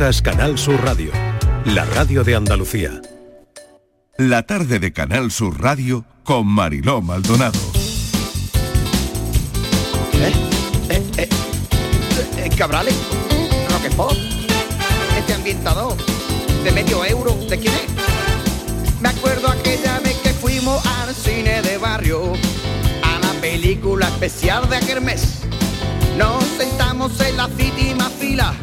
Sintonizas Canal Sur Radio, la radio de Andalucía. La tarde de Canal Sur Radio con Mariló Maldonado. ¿Eh? ¿Eh? ¿Eh? ¿Eh? Cabrales, Roquefort, este ambientador de medio euro, ¿de quién es? Me acuerdo aquella vez que fuimos al cine de barrio, a la película especial de aquel mes. Nos sentamos en la cítima fila,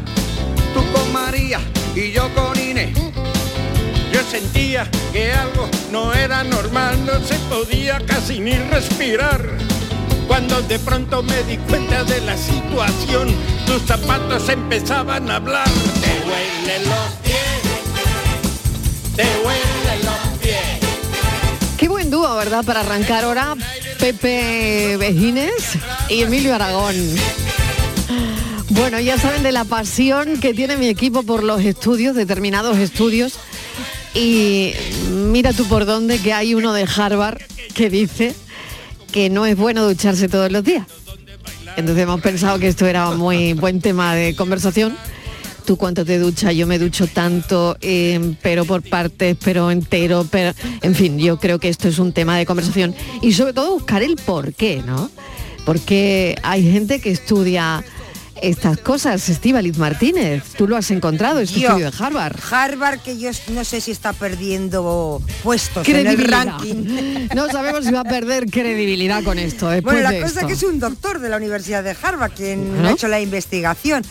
tú con María y yo con Inés. Yo sentía que algo no era normal, no se podía casi ni respirar. Cuando de pronto me di cuenta de la situación, tus zapatos empezaban a hablar. Te huelen los pies, te huelen los pies. Qué buen dúo, ¿verdad? Para arrancar ahora Pepe Vejines y Emilio Aragón. Bueno, ya saben de la pasión que tiene mi equipo por los estudios, determinados estudios. Y mira tú por dónde que hay uno de Harvard que dice que no es bueno ducharse todos los días. Entonces hemos pensado que esto era muy buen tema de conversación. Tú cuánto te duchas, yo me ducho tanto, eh, pero por partes, pero entero, pero en fin, yo creo que esto es un tema de conversación y sobre todo buscar el por qué, ¿no? Porque hay gente que estudia estas cosas, Estíbaliz Martínez. Tú lo has encontrado, este Yo. estudio de Harvard. Harvard que yo no sé si está perdiendo puestos en el Credibilidad. ranking. No sabemos si va a perder credibilidad con esto. Después Bueno, la de cosa esto. que es un doctor de la Universidad de Harvard quien Bueno. ha hecho la investigación.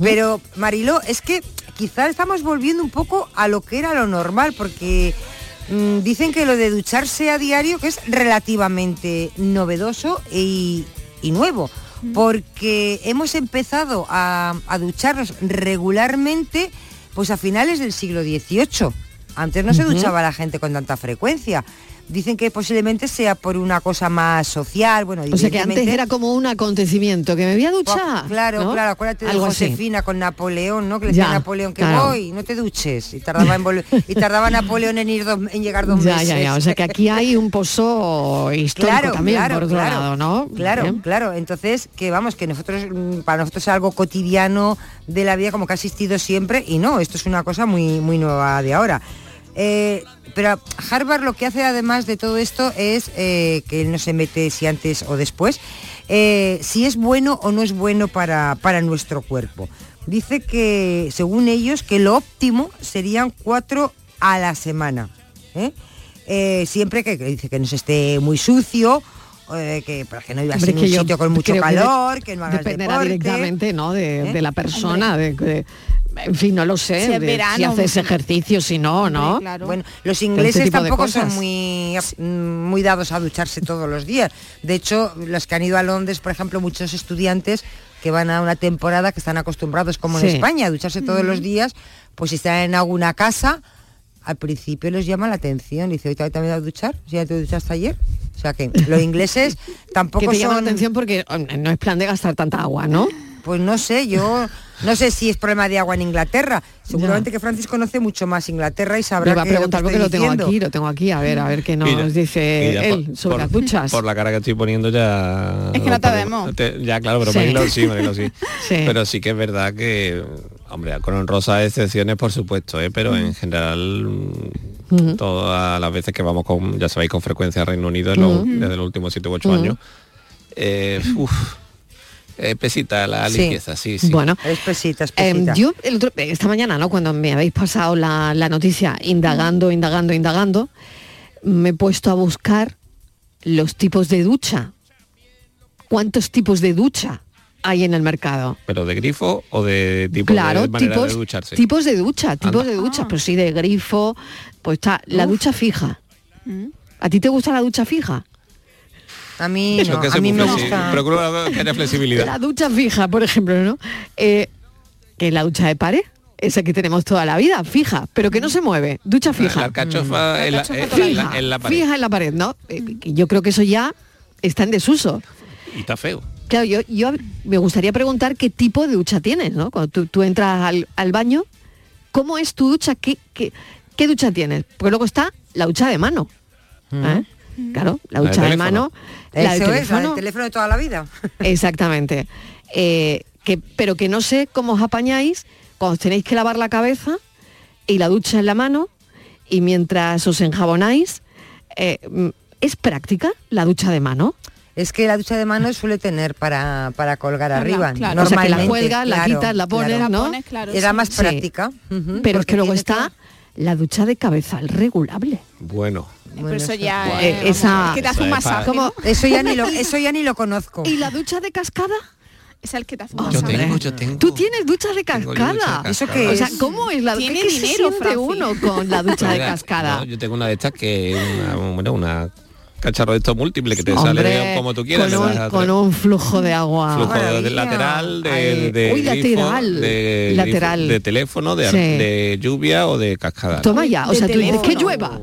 Pero, Mariló, es que quizás estamos volviendo un poco a lo que era lo normal, porque mm, dicen que lo de ducharse a diario que es relativamente novedoso y, y nuevo. Porque hemos empezado a, a ducharnos regularmente pues a finales del siglo XVIII. Antes no se duchaba la gente con tanta frecuencia. Dicen que posiblemente sea por una cosa más social. Bueno, O sea que antes era como un acontecimiento, que me voy a duchar. Claro, ¿no? claro, acuérdate de Algo así. Josefina con Napoleón, ¿no? Que le decía a Napoleón que claro. voy, no te duches. Y tardaba en volver- y tardaba Napoleón en ir dos- en llegar dos Ya, meses. ya, ya. O sea que aquí hay un pozo histórico Claro, también, claro, por otro claro. lado, ¿no? Claro, Bien. claro. Entonces, que vamos, que nosotros, mm, para nosotros es algo cotidiano de la vida, como que ha existido siempre, y no, esto es una cosa muy, muy nueva de ahora. Eh, pero Harvard lo que hace además de todo esto es eh, que él no se mete si antes o después, eh, si es bueno o no es bueno para, para nuestro cuerpo. Dice que, según ellos, que lo óptimo serían cuatro a la semana. ¿eh? Eh, siempre que, que dice que no se esté muy sucio, eh, que para que no vivas en un sitio con mucho creo que de- calor, que no hagas deporte. directamente, ¿no? De, ¿Eh? de la persona, de, de- en fin, no lo sé, Si es de verano, si haces ejercicio, si no, ¿no? Bueno, los Este ingleses tampoco son muy, muy dados a ducharse todos los días. De hecho, los que han ido a Londres, por ejemplo, muchos estudiantes que van a una temporada que están acostumbrados, como Sí. en España, a ducharse todos los días, pues si están en alguna casa, al principio les llama la atención. Dice, ¿hoy te también a duchar? ¿Si ya te duchaste ayer? O sea que los ingleses tampoco que te llama la atención porque no es plan de gastar tanta agua, ¿no? Pues no sé, yo no sé si es problema de agua en Inglaterra. Seguramente que Francis conoce mucho más Inglaterra y sabrá Me va a que lo que preguntar porque lo tengo aquí, lo tengo aquí, a ver, a ver qué nos Mira, dice él por- sobre por- las duchas. Por la cara que estoy poniendo ya... Es que no te vemos. ya, claro, pero Sí. Marilo sí, Marilo sí. Sí. Pero sí que es verdad que, hombre, con honrosas excepciones, por supuesto, ¿eh? pero en general... mm, Todas las veces que vamos con, ya sabéis, con frecuencia a Reino Unido Ujú. desde los últimos 7 u 8 Ujú. años, eh, uf, es pesita la Sí. limpieza, sí, sí. Bueno, Es pesita, es Eh, pesita. yo el otro- esta mañana, ¿no? Cuando me habéis pasado la, la noticia indagando, indagando, indagando, me he puesto a buscar los tipos de ducha. ¿Cuántos tipos de ducha hay en el mercado? Pero de grifo o de tipo claro, de manera tipos, de ducharse. tipos de ducha, tipos Anda. de ducha, pero sí de grifo, pues está la Uf. ducha fija. Mm. ¿A ti te gusta la ducha fija? A mí no, que a se mí me gusta. Procuro que haya flexibilidad. La ducha fija, por ejemplo, ¿no? Eh, que la ducha de pared, esa que tenemos toda la vida, fija, pero que no se mueve, ducha La fija. en la, alcachofa en toda la la- fija, en la pared. fija en la pared, ¿no? Eh, yo creo que eso ya está en desuso. Y está feo. Claro, yo, yo me gustaría preguntar qué tipo de ducha tienes, ¿no? Cuando tú, tú entras al, al baño, ¿cómo es tu ducha? ¿Qué, qué, qué ducha tienes? Porque luego está la ducha de mano. ¿eh? Claro, la La ducha de, mano. La del la teléfono. del teléfono de toda la vida. Exactamente. Eh, que, pero que no sé cómo os apañáis cuando os tenéis que lavar la cabeza y la ducha en la mano y mientras os enjabonáis, eh, mm, ¿es práctica la ducha de mano? Es que la ducha de mano suele tener para, para colgar Claro, arriba. claro. O sea, que la Normalmente, cuelgas, la claro, quitas, la pones, claro. ¿no? Pones, claro, Era sí. más Sí. práctica. Pero es que luego está la ducha de cabezal regulable. Bueno, Pero eso ya Eh, esa- que te hace un masaje. Eso ya ni lo, eso ya ni lo conozco. ¿Y la ducha de cascada? Es el que te hace un Oh, yo tengo, yo tengo. Tú tienes ducha de ducha cascada. ¿Eso qué O es? sea, ¿cómo es la ducha? ¿Qué dinero, uno con la ducha de Mira, cascada? no, yo tengo una de estas que es una, bueno, una cacharro de estos múltiples que te sale Hombre, como tú quieras. con un, con flujo de agua. flujo de lateral, de, Ay, de uy, grifo, lateral, de, lateral. grifo, de teléfono, de, Sí. de lluvia o de cascada. Toma ya, o De sea, tú dices que llueva.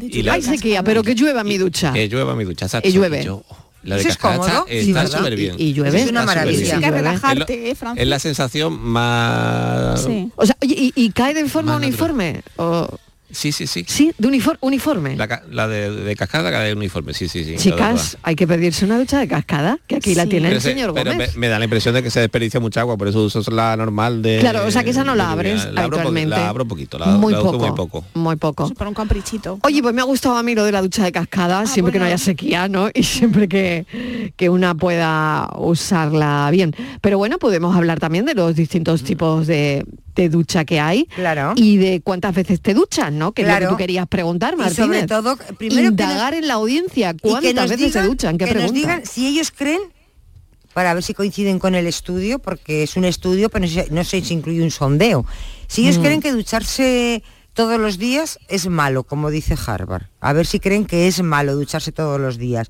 Y la- Ay, sequía, pero que llueva mi ducha. Que llueva mi ducha. exacto. Y llueve. Yo- la de Eso es cómodo, está- súper bien. Y, y llueve. Es una maravilla. que relajarte, Es ¿eh, Franci? Es la sensación más... Sí. O sea, ¿y, y cae de forma uniforme? O- Sí, sí, sí. sí, de unifor- uniforme. La, la de, de cascada cada uniforme, sí, sí, sí. la Chicas, hay que pedirse una ducha de cascada, que aquí la tiene Pero, el se- señor pero me, Gómez. me da la impresión de que se desperdicia mucha agua, por eso uso la normal de... Claro, o sea que esa no la de abres lluvia. La abro, la abro poquito, la, muy, la uso poco, muy poco. muy poco. Eso para un caprichito. Oye, pues me ha gustado a mí lo de la ducha de cascada, siempre que no haya sequía, ¿no? Y siempre que, que una pueda usarla bien. Pero bueno, podemos hablar también de los distintos tipos de, de ducha que hay Claro. y de cuántas veces te duchas, ¿no? Que es lo Claro. que tú querías preguntar, Y Martínez. sobre todo, primero Indagar en la audiencia, cuántas nos veces se duchan, qué que nos digan si ellos creen para ver si coinciden con el estudio, porque es un estudio, pero no sé, no sé si incluye un sondeo. Si Mm. ellos creen que ducharse todos los días es malo, como dice Harvard. A ver si creen que es malo ducharse todos los días.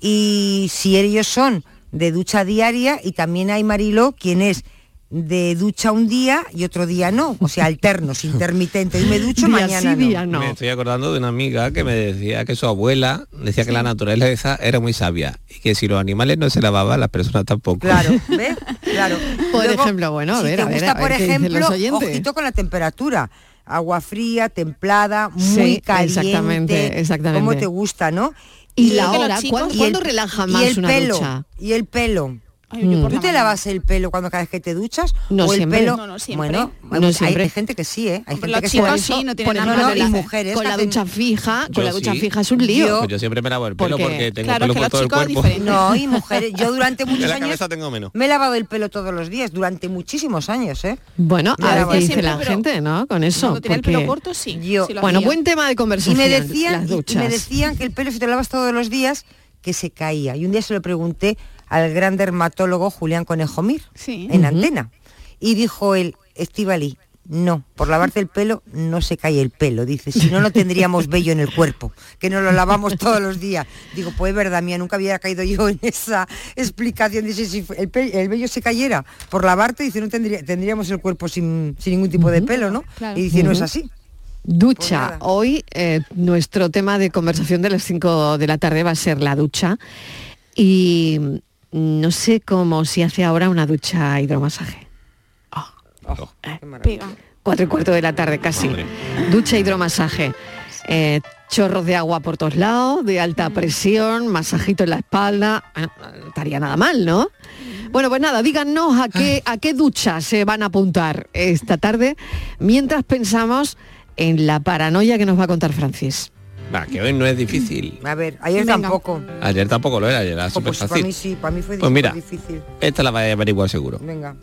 Y si ellos son de ducha diaria, y también hay Marilo, quien es de ducha un día y otro día no, o sea, alternos, intermitentes. Y me ducho Día mañana sí, no. día no. Me estoy acordando de una amiga que me decía que su abuela decía que la naturaleza era muy sabia y que si los animales no se lavaban, las personas tampoco. Claro, ¿ves? Claro. Por ejemplo, bueno, a si ver, te a ver, gusta, a ver por ejemplo, ojito con la temperatura. Agua fría, templada, muy Sí, caliente. exactamente, exactamente. Como te gusta, ¿no? Y la que los hora, chicos- ¿cuándo, y cuándo el- relaja y más el una pelo, ducha? Y el pelo. Ay, yo por ¿Tú la te mañana. lavas el pelo cuando cada vez que te duchas? No o el siempre. pelo. No, no siempre. Bueno, No hay- hay, siempre. hay gente que sí, ¿eh? Hay gente los que chicos se- sí, no tienen por nada ejemplo, más no, con y la- mujeres con la hacen- ducha fija, con Yo la ducha sí. fija es un lío. Yo- Pues yo siempre me lavo el pelo Porque- porque tengo Claro, pelo que por todo el cuerpo. No, y mujeres. Yo durante muchos la años cabeza tengo menos. me he lavado el pelo todos los días, durante muchísimos años, ¿eh? Bueno, Ya a ver dice Siempre, la gente, ¿no? Con eso. Cuando tenía el pelo corto, sí. Bueno, buen tema de Y conversación. me decían, las y- y duchas. me decían que el pelo si te lavas todos los días, que se caía. Y un día se lo pregunté al gran dermatólogo Julián Conejomir, Sí. en antena. Y dijo él, Estivali, no, por lavarte el pelo no se cae el pelo. Dice, si no, no tendríamos vello en el cuerpo, que nos lo lavamos todos los días. Digo, pues es verdad, mía, nunca había caído yo en esa explicación. Dice, si el, vello se cayera por lavarte, dice, no tendría, tendríamos el cuerpo sin, sin ningún tipo de pelo, ¿no? Claro. Y dice, no es así. Pues Ducha. nada. Hoy eh, nuestro tema de conversación de las 5 de la tarde va a ser la ducha. Y no sé cómo se hace ahora una ducha hidromasaje. Oh. Pega. Cuatro y cuarto de la tarde casi. Ducha hidromasaje. Eh, chorros de agua por todos lados, de alta presión, masajito en la espalda. Bueno, no estaría nada mal, ¿no? Bueno, pues nada, díganos a qué, a qué ducha se van a apuntar esta tarde mientras pensamos en la paranoia que nos va a contar Francis. Que hoy no es difícil. A ver, ayer Venga. tampoco. Ayer tampoco lo era, ayer era Oh, súper pues para fácil. mí sí, para mí fue Pues mira. difícil. Esta la vais a averiguar seguro. Venga.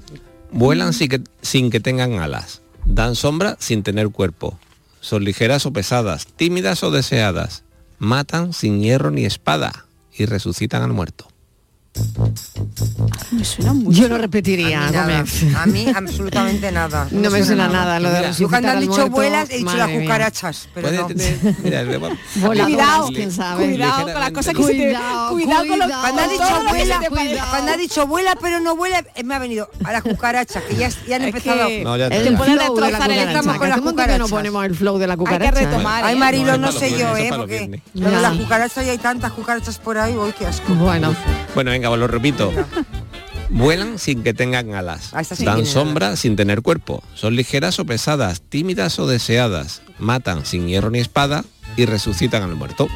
Vuelan sin que, sin que tengan alas. Dan sombra sin tener cuerpo. Son ligeras o pesadas, tímidas o deseadas. Matan sin hierro ni espada y resucitan al muerto. Me suena mucho. Yo lo repetiría, a mí nada. A mí absolutamente nada. No me suena nada lo de Mira, Yo cuando han dicho muerto, vuelas he dicho las cucarachas, pero no. tener- mira, Cuidado, quién sabe. cuidado con las cosas que se te... Cuidado, Cuidado con cuidado. Cuando ha dicho lo que vuela, cuando ha dicho vuela pero no vuela, eh, me ha venido a las cucarachas, que ya, ya han Es empezado. que- No, ya. El a flow de la destrozar el cucaracha. estamos con que las que no cucarachas. ponemos el flow de la cucaracha. retomar, Ay, ¿eh? Marilo, No, sé yo, eh, porque lo las cucarachas y hay tantas cucarachas por ahí, uy, qué asco. Bueno, Bueno, venga, os lo repito. Vuelan sin que tengan alas. Ah, sí Dan sombra sin tener cuerpo. Son ligeras o pesadas, tímidas o deseadas. Matan sin hierro ni espada y resucitan al muerto.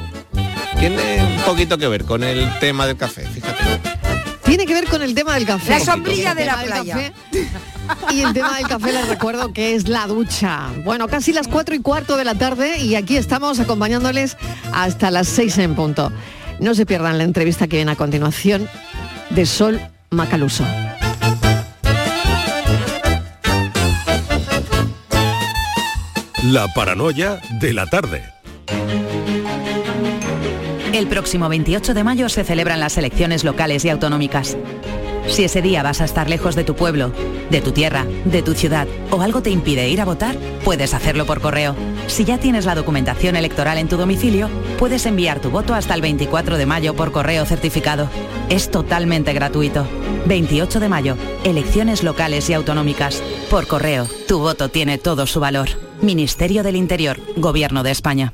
Tiene un poquito que ver con el tema del café, fíjate. tiene que ver con el tema del café. La sombrilla de la playa. café Y el tema del café les recuerdo que es la ducha. Bueno, casi las cuatro y cuarto de la tarde y aquí estamos acompañándoles hasta las seis en punto. No se pierdan la entrevista que viene a continuación de Sol Macaluso. La paranoia de la tarde. El próximo 28 de mayo se celebran las elecciones locales y autonómicas. Si ese día vas a estar lejos de tu pueblo, de tu tierra, de tu ciudad o algo te impide ir a votar, puedes hacerlo por correo. Si ya tienes la documentación electoral en tu domicilio, puedes enviar tu voto hasta el 24 de mayo por correo certificado. Es totalmente gratuito. 28 de mayo, elecciones locales y autonómicas. Por correo, tu voto tiene todo su valor. Ministerio del Interior, Gobierno de España.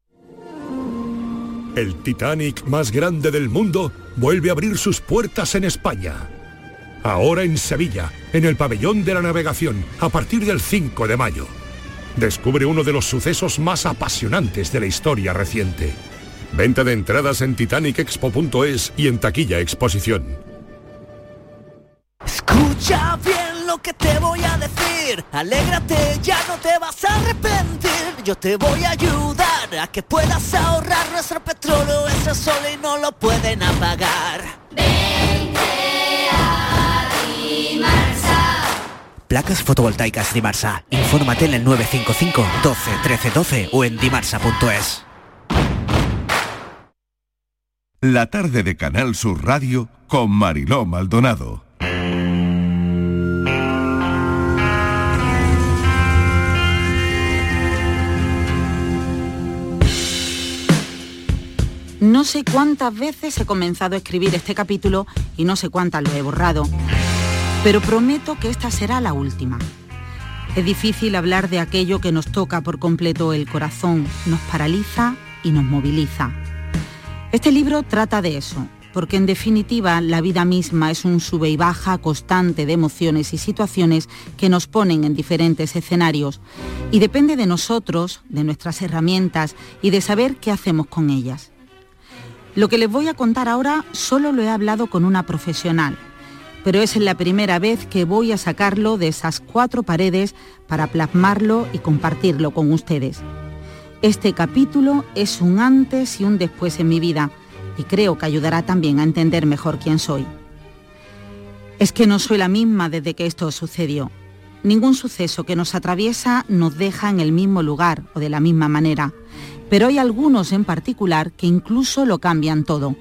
El Titanic más grande del mundo vuelve a abrir sus puertas en España. Ahora en Sevilla, en el pabellón de la navegación, a partir del 5 de mayo. Descubre uno de los sucesos más apasionantes de la historia reciente. Venta de entradas en titanicexpo.es y en taquilla exposición. Escucha bien lo que te voy a decir. Alégrate, ya no te vas a arrepentir. Yo te voy a ayudar a que puedas ahorrar nuestro petróleo. Ese sol y no lo pueden apagar. Placas fotovoltaicas Dimarsa. Infórmate en el 955 12 13 12 o en dimarsa.es. La tarde de Canal Sur Radio con Mariló Maldonado. No sé cuántas veces he comenzado a escribir este capítulo y no sé cuántas lo he borrado, pero prometo que esta será la última. Es difícil hablar de aquello que nos toca por completo el corazón, nos paraliza y nos moviliza. Este libro trata de eso, porque en definitiva la vida misma es un sube y baja constante de emociones y situaciones que nos ponen en diferentes escenarios y depende de nosotros, de nuestras herramientas y de saber qué hacemos con ellas. Lo que les voy a contar ahora solo lo he hablado con una profesional, pero es la primera vez que voy a sacarlo de esas cuatro paredes para plasmarlo y compartirlo con ustedes. Este capítulo es un antes y un después en mi vida y creo que ayudará también a entender mejor quién soy. Es que no soy la misma desde que esto sucedió. Ningún suceso que nos atraviesa nos deja en el mismo lugar o de la misma manera pero hay algunos en particular que incluso lo cambian todo,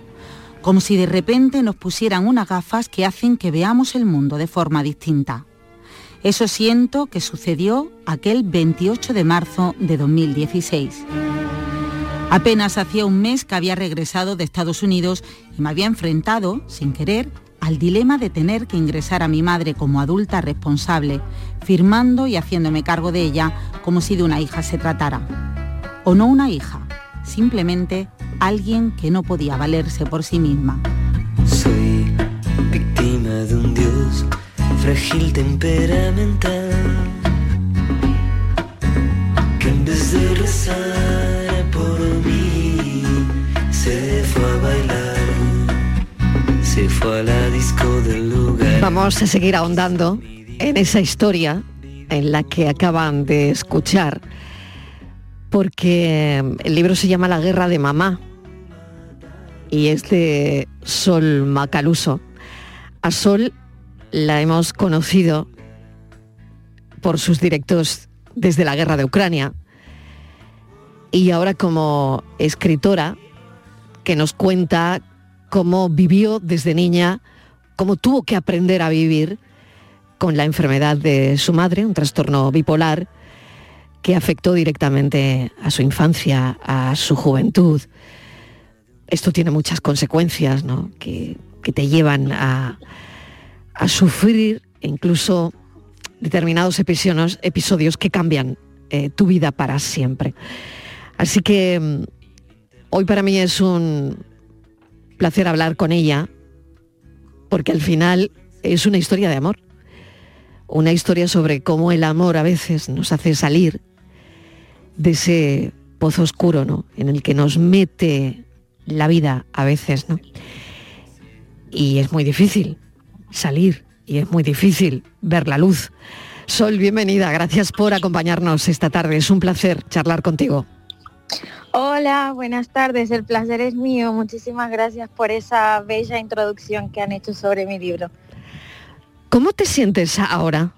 como si de repente nos pusieran unas gafas que hacen que veamos el mundo de forma distinta. Eso siento que sucedió aquel 28 de marzo de 2016. Apenas hacía un mes que había regresado de Estados Unidos y me había enfrentado, sin querer, al dilema de tener que ingresar a mi madre como adulta responsable, firmando y haciéndome cargo de ella como si de una hija se tratara o no una hija, simplemente alguien que no podía valerse por sí misma. Soy víctima de un dios frágil temperamental que en vez de rezar fue a la disco del lugar. Vamos a seguir ahondando en esa historia en la que acaban de escuchar, porque el libro se llama La guerra de mamá y es de Sol Macaluso. A Sol la hemos conocido por sus directos desde la guerra de Ucrania y ahora como escritora que nos cuenta cómo vivió desde niña, cómo tuvo que aprender a vivir con la enfermedad de su madre, un trastorno bipolar que afectó directamente a su infancia, a su juventud. Esto tiene muchas consecuencias ¿no? que, que te llevan a, a sufrir incluso determinados episodios, que cambian eh, tu vida para siempre. Así que mm, hoy para mí es un placer hablar con ella, porque al final es una historia de amor, una historia sobre cómo el amor a veces nos hace salir de ese pozo oscuro, ¿no? En el que nos mete la vida a veces, ¿no? Y es muy difícil salir y es muy difícil ver la luz. Sol, bienvenida, gracias por acompañarnos esta tarde. Es un placer charlar contigo. Hola, buenas tardes. El placer es mío. Muchísimas gracias por esa bella introducción que han hecho sobre mi libro. ¿Cómo te sientes ahora,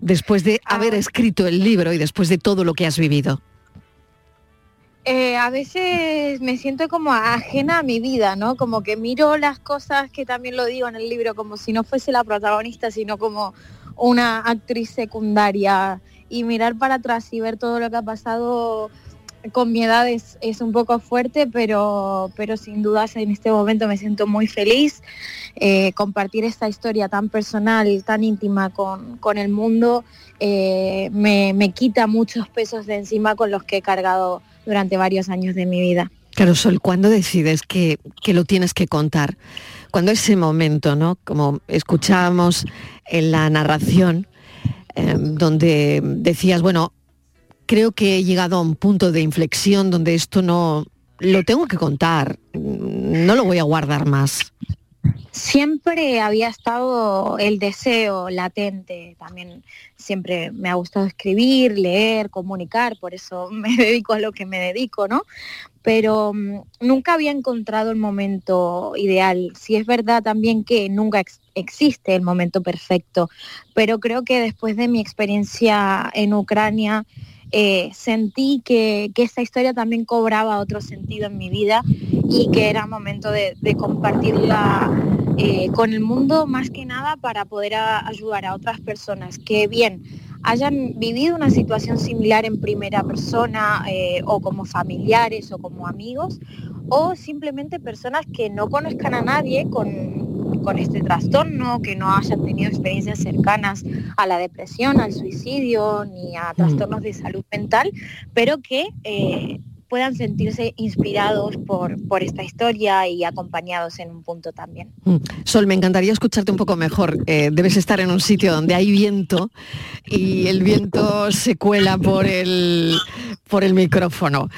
después de haber escrito el libro y después de todo lo que has vivido? Eh, a veces me siento como ajena a mi vida, ¿no? Como que miro las cosas que también lo digo en el libro, como si no fuese la protagonista, sino como una actriz secundaria. Y mirar para atrás y ver todo lo que ha pasado con mi edad es, es un poco fuerte, pero, pero sin dudas en este momento me siento muy feliz. Eh, compartir esta historia tan personal, tan íntima con, con el mundo, eh, me, me quita muchos pesos de encima con los que he cargado durante varios años de mi vida. Claro, Sol, ¿cuándo decides que, que lo tienes que contar? Cuando ese momento, ¿no? Como escuchábamos en la narración, eh, donde decías, bueno, creo que he llegado a un punto de inflexión donde esto no lo tengo que contar, no lo voy a guardar más. Siempre había estado el deseo latente, también siempre me ha gustado escribir, leer, comunicar, por eso me dedico a lo que me dedico, ¿no? Pero mm, nunca había encontrado el momento ideal. Si es verdad también que nunca ex- existe el momento perfecto, pero creo que después de mi experiencia en Ucrania, eh, sentí que, que esta historia también cobraba otro sentido en mi vida y que era momento de, de compartirla eh, con el mundo más que nada para poder ayudar a otras personas que bien hayan vivido una situación similar en primera persona eh, o como familiares o como amigos o simplemente personas que no conozcan a nadie con, con este trastorno, que no hayan tenido experiencias cercanas a la depresión, al suicidio ni a trastornos de salud mental, pero que eh, puedan sentirse inspirados por, por esta historia y acompañados en un punto también. Mm. Sol, me encantaría escucharte un poco mejor. Eh, debes estar en un sitio donde hay viento y el viento se cuela por el, por el micrófono.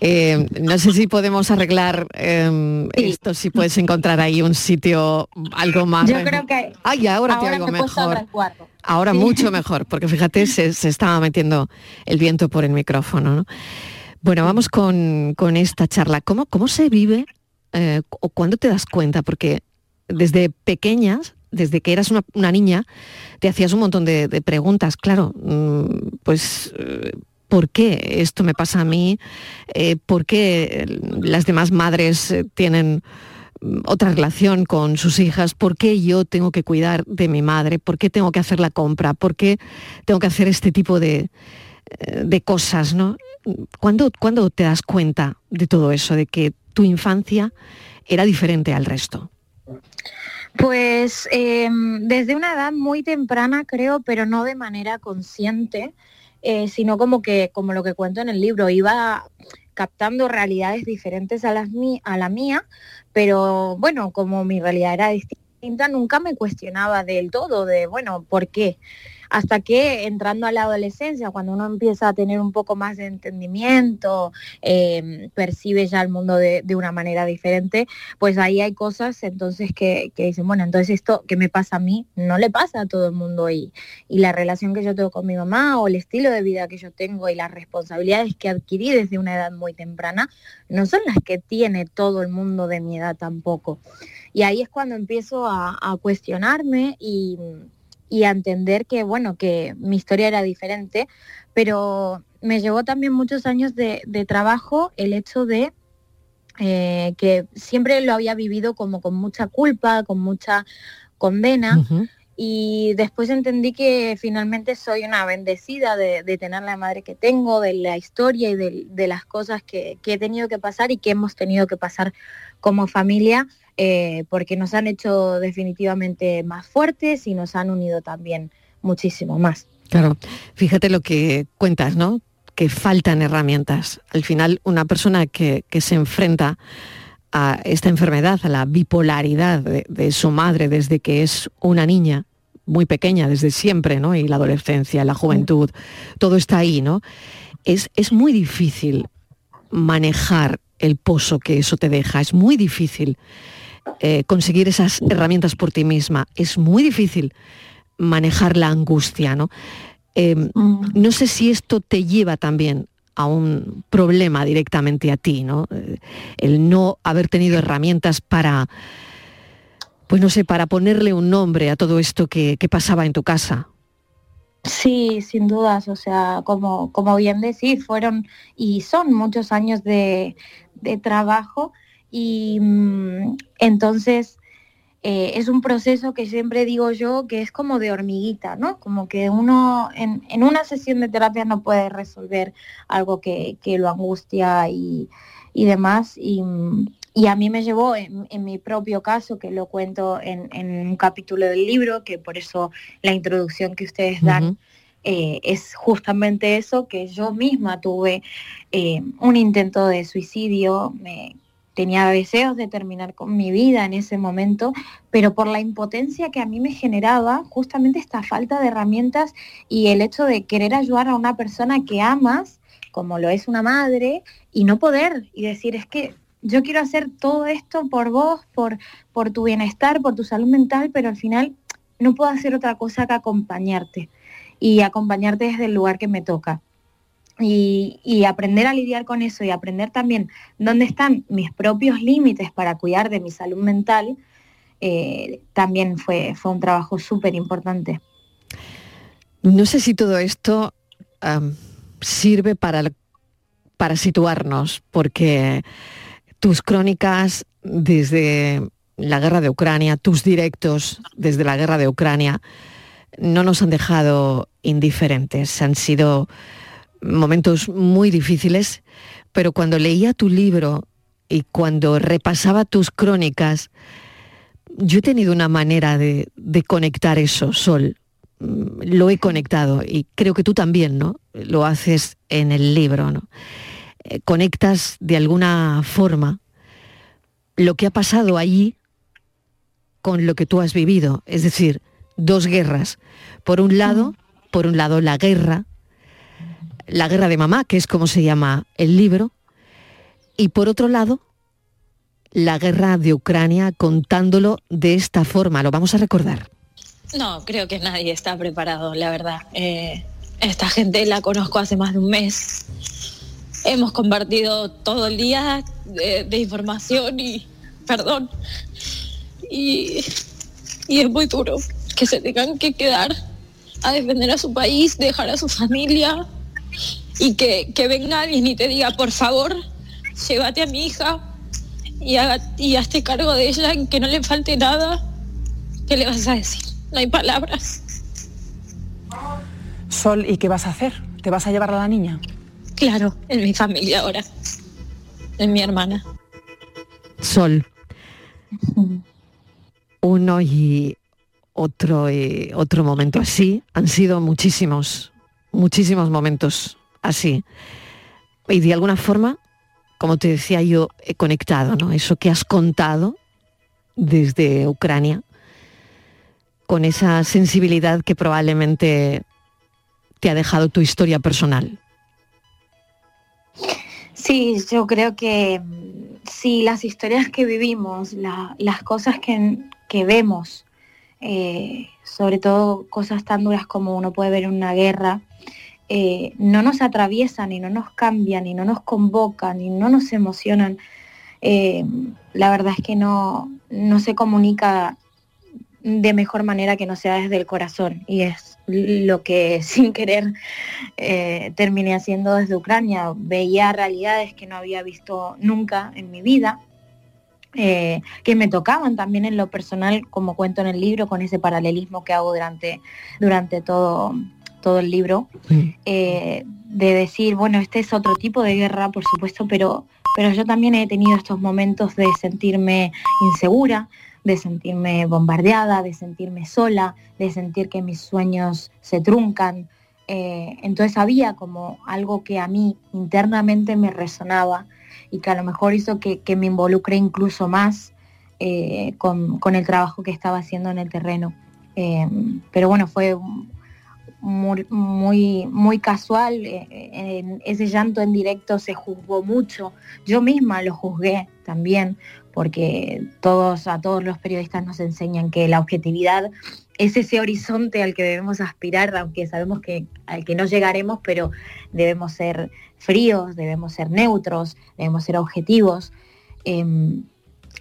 Eh, no sé si podemos arreglar eh, esto, si puedes encontrar ahí un sitio algo más. Yo creo que Ay, ahora, te ahora oigo me a mejor. Ahora Sí. mucho mejor, porque fíjate, se, se estaba metiendo el viento por el micrófono. ¿no? Bueno, vamos con, con esta charla. ¿Cómo, cómo se vive eh, o cuándo te das cuenta? Porque desde pequeñas, desde que eras una, una niña, te hacías un montón de, preguntas. Claro, mm, pues, eh, ¿por qué esto me pasa a mí? Eh, ¿Por qué las demás madres tienen mm, otra relación con sus hijas, por qué yo tengo que cuidar de mi madre, por qué tengo que hacer la compra, por qué tengo que hacer este tipo de, de cosas, ¿no? ¿Cuándo, ¿Cuándo te das cuenta de todo eso, de que tu infancia era diferente al resto? Pues eh, desde una edad muy temprana creo, pero no de manera consciente, eh, sino como que, como lo que cuento en el libro, iba captando realidades diferentes a, las a la mía, pero bueno, como mi realidad era distinta, nunca me cuestionaba del todo de, bueno, ¿por qué? Hasta que entrando a la adolescencia, cuando uno empieza a tener un poco más de entendimiento, eh, percibe ya el mundo de, de una manera diferente, pues ahí hay cosas entonces que, que dicen, bueno, entonces esto que me pasa a mí no le pasa a todo el mundo y, y la relación que yo tengo con mi mamá o el estilo de vida que yo tengo y las responsabilidades que adquirí desde una edad muy temprana no son las que tiene todo el mundo de mi edad tampoco. Y ahí es cuando empiezo a, a cuestionarme y, y a entender que, bueno, que mi historia era diferente, pero me llevó también muchos años de, de trabajo el hecho de eh, que siempre lo había vivido como con mucha culpa, con mucha condena. Y después entendí que finalmente soy una bendecida de, de tener la madre que tengo, de la historia y de, de las cosas que, que he tenido que pasar y que hemos tenido que pasar como familia, eh, porque nos han hecho definitivamente más fuertes y nos han unido también muchísimo más. Claro, fíjate lo que cuentas, ¿no? Que faltan herramientas. Al final, una persona que, se enfrenta a esta enfermedad, a la bipolaridad de, de, su madre desde que es una niña muy pequeña, desde siempre, ¿no? Y la adolescencia, la juventud, todo está ahí, ¿no? Es, es muy difícil manejar el pozo que eso te deja, es muy difícil eh, conseguir esas herramientas por ti misma, es muy difícil manejar la angustia, ¿no? Eh, no sé si esto te lleva también a un problema directamente a ti, ¿no? Eh, El no haber tenido herramientas para, pues no sé, para ponerle un nombre a todo esto que, que pasaba en tu casa. Sí, sin dudas, o sea, como, como bien decís, fueron y son muchos años de, de trabajo y mm, entonces eh, es un proceso que siempre digo yo que es como de hormiguita, ¿no? Como que uno en, en una sesión de terapia no puede resolver algo que, que lo angustia y, y demás. Y, mm, y a mí me llevó en, en mi propio caso, que lo cuento en, en un capítulo del libro, que por eso la introducción que ustedes dan eh, es justamente eso, que yo misma tuve eh, un intento de suicidio, me, tenía deseos de terminar con mi vida en ese momento, pero por la impotencia que a mí me generaba justamente esta falta de herramientas y el hecho de querer ayudar a una persona que amas, como lo es una madre, y no poder, y decir, es que yo quiero hacer todo esto por vos, por, por tu bienestar, por tu salud mental, pero al final no puedo hacer otra cosa que acompañarte y acompañarte desde el lugar que me toca. Y, aprender a lidiar con eso y aprender también dónde están mis propios límites para cuidar de mi salud mental, eh, también fue, fue un trabajo súper importante. No sé si todo esto sirve para, para situarnos, porque tus crónicas desde la guerra de Ucrania, tus directos desde la guerra de Ucrania, no nos han dejado indiferentes. Han sido momentos muy difíciles, pero cuando leía tu libro y cuando repasaba tus crónicas, yo he tenido una manera de, conectar eso, Sol. Lo he conectado y creo que tú también, ¿no? Lo haces en el libro, ¿no? Eh, conectas de alguna forma lo que ha pasado allí con lo que tú has vivido, es decir, dos guerras. Por un lado, por un lado la guerra, la guerra de mamá, que es como se llama el libro, y por otro lado, la guerra de Ucrania contándolo de esta forma. Lo vamos a recordar. No, creo que nadie está preparado, la verdad. Eh, esta gente la conozco hace más de un mes. Hemos compartido todo el día de, de información y perdón. Y, y es muy duro que se tengan que quedar a defender a su país, dejar a su familia y que, que venga alguien y te diga, por favor, llévate a mi hija y, haga, y hazte cargo de ella, en que no le falte nada. ¿Qué le vas a decir? No hay palabras. Sol, ¿y qué vas a hacer? ¿Te vas a llevar a la niña? Claro, en mi familia ahora, en mi hermana. Sol. Uno y otro, y otro momento así. Han sido muchísimos, muchísimos momentos así. Y de alguna forma, como te decía yo, he conectado, ¿no? Eso que has contado desde Ucrania con esa sensibilidad que probablemente te ha dejado tu historia personal. Sí, yo creo que mm, sí, las historias que vivimos, la- las cosas que, que vemos, eh, sobre todo cosas tan duras como uno puede ver en una guerra, eh, no nos atraviesan y no nos cambian y no nos convocan y no nos emocionan. Eh, la verdad es que no, no se comunica de mejor manera que no sea desde el corazón y es lo que sin querer eh, terminé haciendo desde Ucrania. Veía realidades que no había visto nunca en mi vida, que me tocaban también en lo personal, como cuento en el libro, con ese paralelismo que hago durante, durante todo, todo el libro, eh, de decir, bueno, este es otro tipo de guerra, por supuesto, pero, pero yo también he tenido estos momentos de sentirme insegura, de sentirme bombardeada, de sentirme sola, de sentir que mis sueños se truncan. Eh, entonces había como algo que a mí internamente me resonaba y que a lo mejor hizo que, que me involucre incluso más eh, con, con el trabajo que estaba haciendo en el terreno. Eh, pero bueno, fue muy, muy, muy casual. eh, ese llanto en directo se juzgó mucho. Yo misma lo juzgué también, porque todos, a todos los periodistas nos enseñan que la objetividad es ese horizonte al que debemos aspirar, aunque sabemos que al que no llegaremos, pero debemos ser fríos, debemos ser neutros, debemos ser objetivos. Em,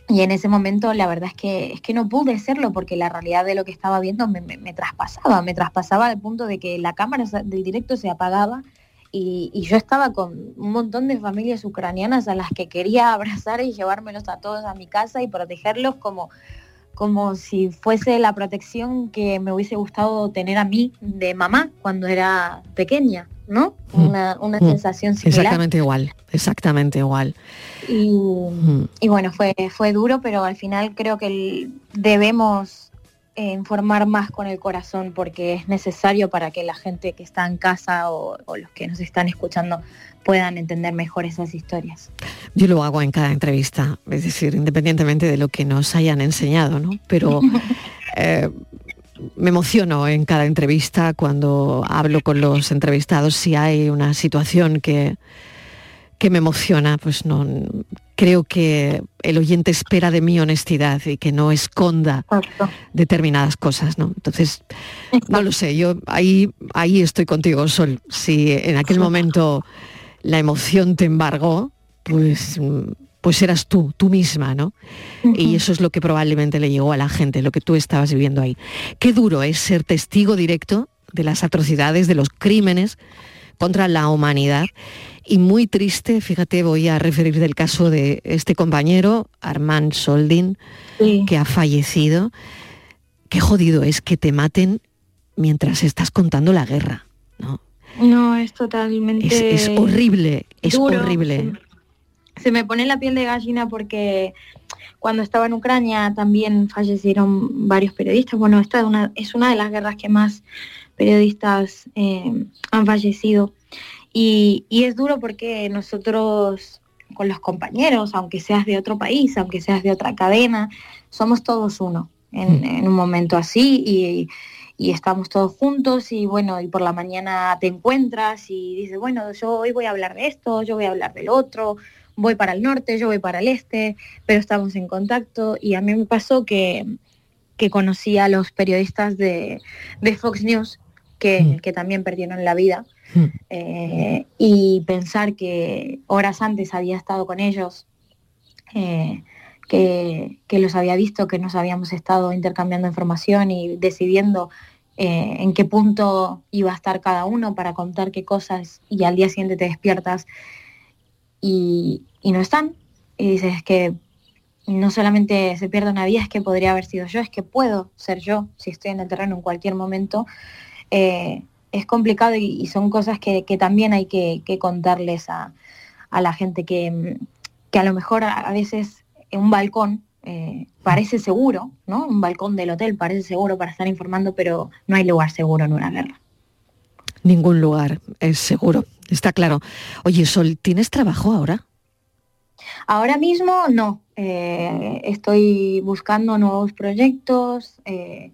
y en ese momento la verdad es que, es que no pude serlo porque la realidad de lo que estaba viendo me, me- traspasaba, me traspasaba al punto de que la cámara del directo se apagaba y, y yo estaba con un montón de familias ucranianas a las que quería abrazar y llevármelos a todos a mi casa y protegerlos como, como si fuese la protección que me hubiese gustado tener a mí de mamá cuando era pequeña, ¿no? Una, una Mm, sensación similar. Exactamente igual, exactamente igual. Y, Mm. y bueno, fue, fue duro, pero al final creo que debemos informar más con el corazón porque es necesario para que la gente que está en casa o, o los que nos están escuchando puedan entender mejor esas historias. Yo lo hago en cada entrevista, es decir, independientemente de lo que nos hayan enseñado, ¿no? Pero eh, me emociono en cada entrevista cuando hablo con los entrevistados si hay una situación que, que me emociona, pues no creo que el oyente espera de mi honestidad y que no esconda determinadas cosas, ¿no? Entonces, no lo sé, yo ahí, ahí estoy contigo, Sol. Si en aquel momento la emoción te embargó, pues, pues eras tú, tú misma, ¿no? Y eso es lo que probablemente le llegó a la gente, lo que tú estabas viviendo ahí. Qué duro es ser testigo directo de las atrocidades, de los crímenes contra la humanidad. Y muy triste, fíjate, voy a referir del caso de este compañero, Armand Soldin, que ha fallecido. Qué jodido es que te maten mientras estás contando la guerra. No, es totalmente... Es, es horrible, es duro. horrible. Se me pone la piel de gallina porque cuando estaba en Ucrania también fallecieron varios periodistas. Bueno, esta es una, es una de las guerras que más periodistas eh, han fallecido. Y, y es duro porque nosotros con los compañeros, aunque seas de otro país, aunque seas de otra cadena, somos todos uno en, en un momento así y, y estamos todos juntos y bueno, y por la mañana te encuentras y dices, bueno, yo hoy voy a hablar de esto, yo voy a hablar del otro, voy para el norte, yo voy para el este, pero estamos en contacto. Y a mí me pasó que, que conocí a los periodistas de, de Fox News que, que también perdieron la vida eh, y pensar que horas antes había estado con ellos, eh, que, que los había visto, que nos habíamos estado intercambiando información y decidiendo eh, en qué punto iba a estar cada uno para contar qué cosas y al día siguiente te despiertas y, y no están. Y dices que no solamente se pierde una vida, es que podría haber sido yo, es que puedo ser yo si estoy en el terreno en cualquier momento. Eh, es complicado y, y son cosas que, que también hay que, que contarles a, a la gente que, que a lo mejor a, a veces en un balcón eh, parece seguro, ¿no? Un balcón del hotel parece seguro para estar informando, pero no hay lugar seguro en una guerra. Ningún lugar es seguro, está claro. Oye, Sol, ¿tienes trabajo ahora? Ahora mismo no. Eh, estoy buscando nuevos proyectos, eh,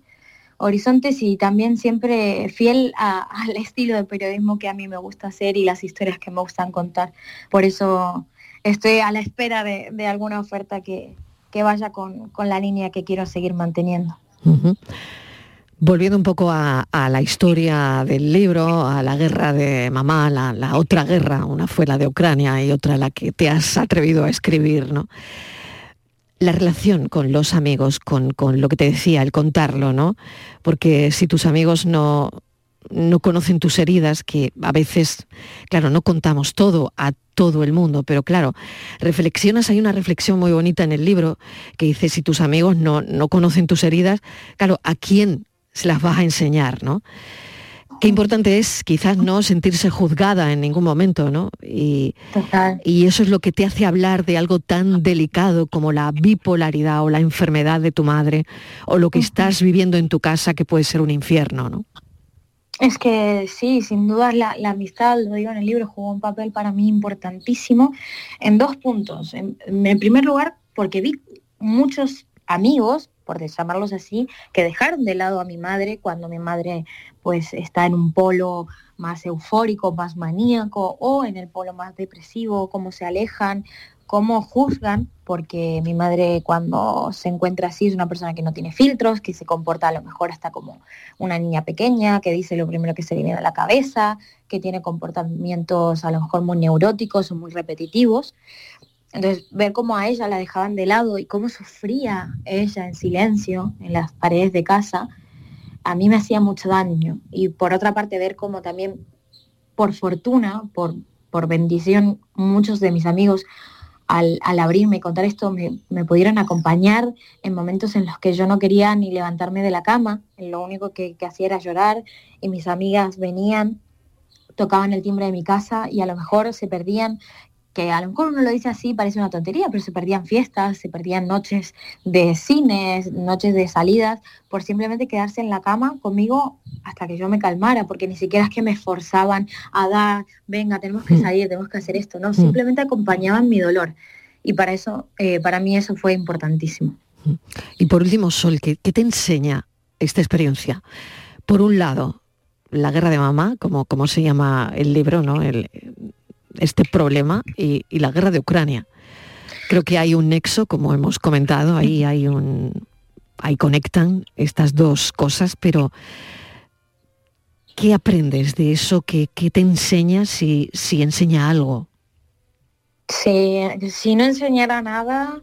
horizontes y también siempre fiel al estilo de periodismo que a mí me gusta hacer y las historias que me gustan contar. Por eso estoy a la espera de, alguna oferta que, que vaya con, con la línea que quiero seguir manteniendo. Volviendo un poco a, la historia del libro, a la guerra de mamá, la otra guerra, una fue la de Ucrania y otra la que te has atrevido a escribir, ¿no? La relación con los amigos, con, con lo que te decía, el contarlo, ¿no? Porque si tus amigos no, no conocen tus heridas, que a veces, claro, no contamos todo a todo el mundo, pero claro, reflexionas, hay una reflexión muy bonita en el libro que dice, si tus amigos no, no conocen tus heridas, claro, ¿a quién se las vas a enseñar, no? Qué importante es quizás no sentirse juzgada en ningún momento, ¿no? Y, y eso es lo que te hace hablar de algo tan delicado como la bipolaridad o la enfermedad de tu madre o lo que estás viviendo en tu casa que puede ser un infierno, ¿no? Es que sí, sin duda la, la amistad, lo digo en el libro, jugó un papel para mí importantísimo en dos puntos. En, en primer lugar, porque vi muchos amigos, por llamarlos así, que dejaron de lado a mi madre cuando mi madre pues está en un polo más eufórico, más maníaco o en el polo más depresivo, cómo se alejan, cómo juzgan, porque mi madre cuando se encuentra así es una persona que no tiene filtros, que se comporta a lo mejor hasta como una niña pequeña, que dice lo primero que se le viene a la cabeza, que tiene comportamientos a lo mejor muy neuróticos o muy repetitivos. Entonces, ver cómo a ella la dejaban de lado y cómo sufría ella en silencio en las paredes de casa, a mí me hacía mucho daño. Y por otra parte, ver cómo también, por fortuna, por, por bendición, muchos de mis amigos al, al abrirme y contar esto me, pudieron acompañar en momentos en los que yo no quería ni levantarme de la cama, lo único que, que hacía era llorar y mis amigas venían, tocaban el timbre de mi casa y a lo mejor se perdían que a lo mejor uno lo dice así, parece una tontería, pero se perdían fiestas, se perdían noches de cines, noches de salidas, por simplemente quedarse en la cama conmigo hasta que yo me calmara, porque ni siquiera es que me esforzaban a dar, venga, tenemos que salir, tenemos que hacer esto, no, simplemente acompañaban mi dolor. Y para eso, eh, para mí eso fue importantísimo. Y por último, Sol, ¿qué, qué te enseña esta experiencia? Por un lado, la guerra de mamá, como, como se llama el libro, ¿no? El, este problema y, la guerra de Ucrania. Creo que hay un nexo, como hemos comentado, ahí hay un. ahí conectan estas dos cosas, pero ¿qué aprendes de eso? ¿Qué, qué te enseña si, si enseña algo? Si, si no enseñara nada,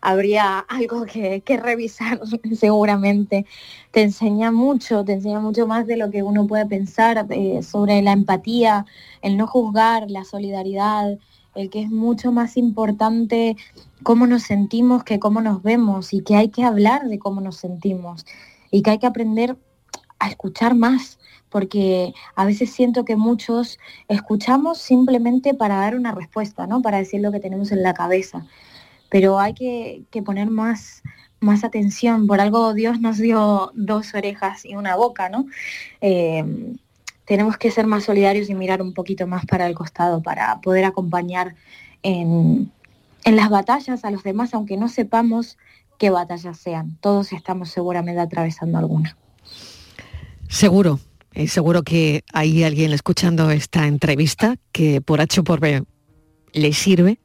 habría algo que, revisar seguramente. Te enseña mucho, te enseña mucho más de lo que uno puede pensar eh, sobre la empatía, el no juzgar, la solidaridad, el que es mucho más importante cómo nos sentimos que cómo nos vemos y que hay que hablar de cómo nos sentimos y que hay que aprender a escuchar más, porque a veces siento que muchos escuchamos simplemente para dar una respuesta, ¿no? Para decir lo que tenemos en la cabeza pero hay que, poner más, más atención. Por algo Dios nos dio dos orejas y una boca, ¿no? Eh, tenemos que ser más solidarios y mirar un poquito más para el costado para poder acompañar en, las batallas a los demás, aunque no sepamos qué batallas sean. Todos estamos seguramente atravesando alguna. Seguro, y seguro que hay alguien escuchando esta entrevista que por H por B le sirve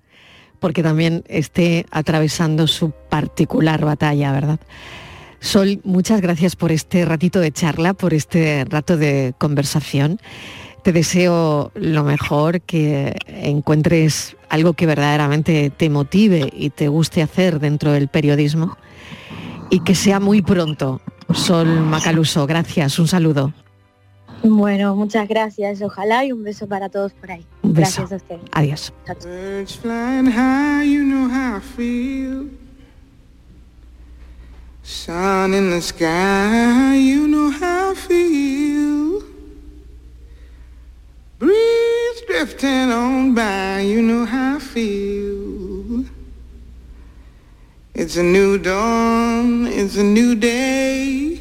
porque también esté atravesando su particular batalla, ¿verdad? Sol, muchas gracias por este ratito de charla, por este rato de conversación. Te deseo lo mejor, que encuentres algo que verdaderamente te motive y te guste hacer dentro del periodismo y que sea muy pronto. Sol Macaluso, gracias, un saludo. Bueno, muchas gracias. Ojalá y un beso para todos por ahí. Un beso. Gracias a ustedes. Adiós. Birds flying high, you know how I feel. Sun in the sky, you know how I feel. Breeze drifting on by, you know how I feel. It's a new dawn, it's a new day.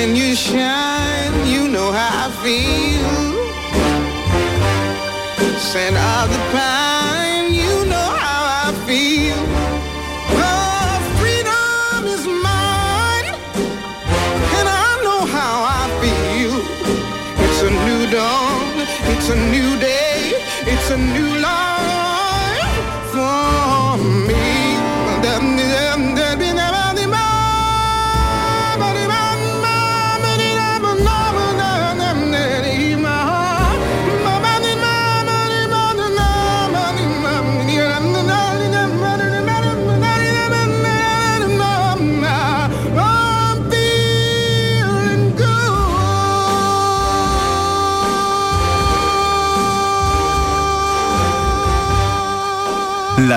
when you shine, you know how I feel. Scent of the pine,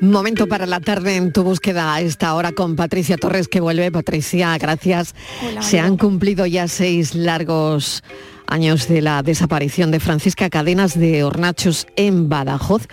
Momento para la tarde en tu búsqueda a esta hora con Patricia Torres que vuelve. Patricia, gracias. Hola, Se han cumplido ya seis largos años de la desaparición de Francisca Cadenas de Hornachos en Badajoz.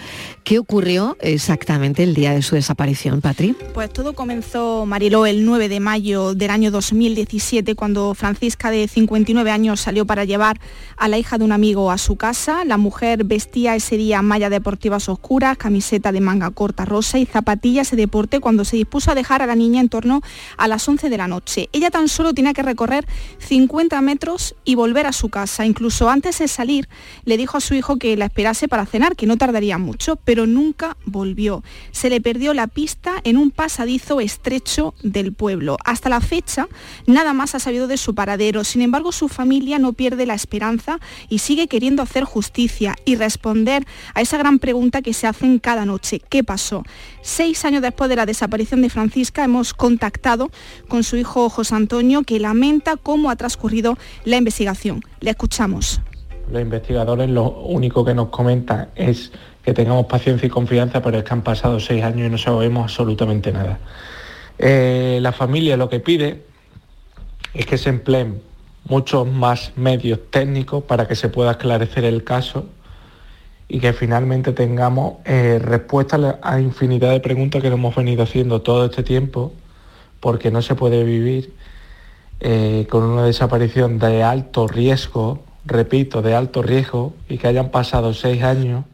¿Qué ocurrió exactamente el día de su desaparición, Patri? Pues todo comenzó, Mariló, el 9 de mayo del año 2017, cuando Francisca, de 59 años, salió para llevar a la hija de un amigo a su casa. La mujer vestía ese día malla deportivas oscuras, camiseta de manga corta rosa y zapatillas de deporte cuando se dispuso a dejar a la niña en torno a las 11 de la noche. Ella tan solo tenía que recorrer 50 metros y volver a su casa. Incluso antes de salir, le dijo a su hijo que la esperase para cenar, que no tardaría mucho, pero nunca volvió. Se le perdió la pista en un pasadizo estrecho del pueblo. Hasta la fecha, nada más ha sabido de su paradero. Sin embargo, su familia no pierde la esperanza y sigue queriendo hacer justicia y responder a esa gran pregunta que se hacen cada noche. ¿Qué pasó? Seis años después de la desaparición de Francisca, hemos contactado con su hijo José Antonio, que lamenta cómo ha transcurrido la investigación. Le escuchamos. Los investigadores lo único que nos comentan es que tengamos paciencia y confianza, pero es que han pasado seis años y no sabemos absolutamente nada. Eh, la familia lo que pide es que se empleen muchos más medios técnicos para que se pueda esclarecer el caso y que finalmente tengamos eh, respuestas a infinidad de preguntas que nos hemos venido haciendo todo este tiempo, porque no se puede vivir eh, con una desaparición de alto riesgo, repito, de alto riesgo, y que hayan pasado seis años